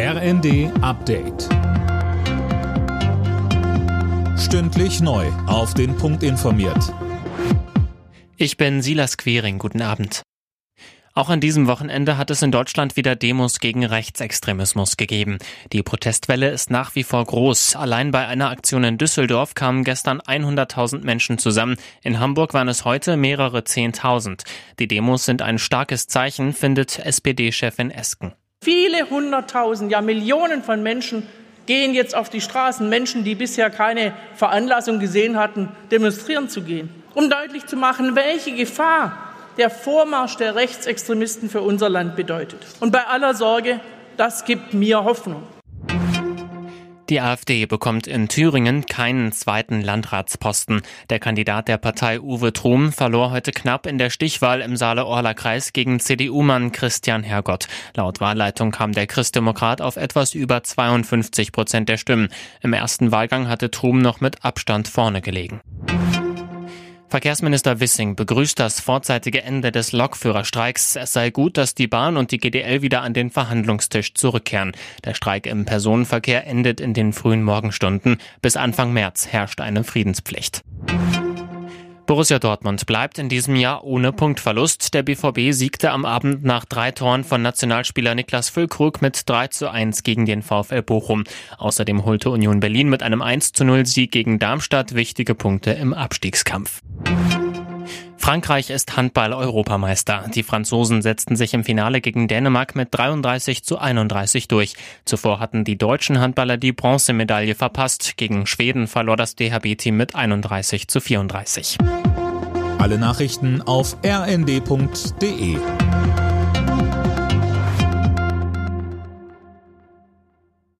RND Update. Stündlich neu. Auf den Punkt informiert. Ich bin Silas Quering. Guten Abend. Auch an diesem Wochenende hat es in Deutschland wieder Demos gegen Rechtsextremismus gegeben. Die Protestwelle ist nach wie vor groß. Allein bei einer Aktion in Düsseldorf kamen gestern 100.000 Menschen zusammen. In Hamburg waren es heute mehrere Zehntausend. Die Demos sind ein starkes Zeichen, findet SPD-Chefin Esken. Viele hunderttausend, ja Millionen von Menschen gehen jetzt auf die Straßen, Menschen, die bisher keine Veranlassung gesehen hatten, demonstrieren zu gehen, um deutlich zu machen, welche Gefahr der Vormarsch der Rechtsextremisten für unser Land bedeutet. Und bei aller Sorge, das gibt mir Hoffnung. Die AfD bekommt in Thüringen keinen zweiten Landratsposten. Der Kandidat der Partei Uwe Trum verlor heute knapp in der Stichwahl im Saale-Orla-Kreis gegen CDU-Mann Christian Hergott. Laut Wahlleitung kam der Christdemokrat auf etwas über 52 Prozent der Stimmen. Im ersten Wahlgang hatte Trum noch mit Abstand vorne gelegen. Verkehrsminister Wissing begrüßt das vorzeitige Ende des Lokführerstreiks. Es sei gut, dass die Bahn und die GDL wieder an den Verhandlungstisch zurückkehren. Der Streik im Personenverkehr endet in den frühen Morgenstunden. Bis Anfang März herrscht eine Friedenspflicht. Borussia Dortmund bleibt in diesem Jahr ohne Punktverlust. Der BVB siegte am Abend nach drei Toren von Nationalspieler Niklas Füllkrug mit 3 zu 1 gegen den VfL Bochum. Außerdem holte Union Berlin mit einem 1 zu 0 Sieg gegen Darmstadt wichtige Punkte im Abstiegskampf. Frankreich ist Handball-Europameister. Die Franzosen setzten sich im Finale gegen Dänemark mit 33 zu 31 durch. Zuvor hatten die deutschen Handballer die Bronzemedaille verpasst. Gegen Schweden verlor das DHB-Team mit 31 zu 34. Alle Nachrichten auf rnd.de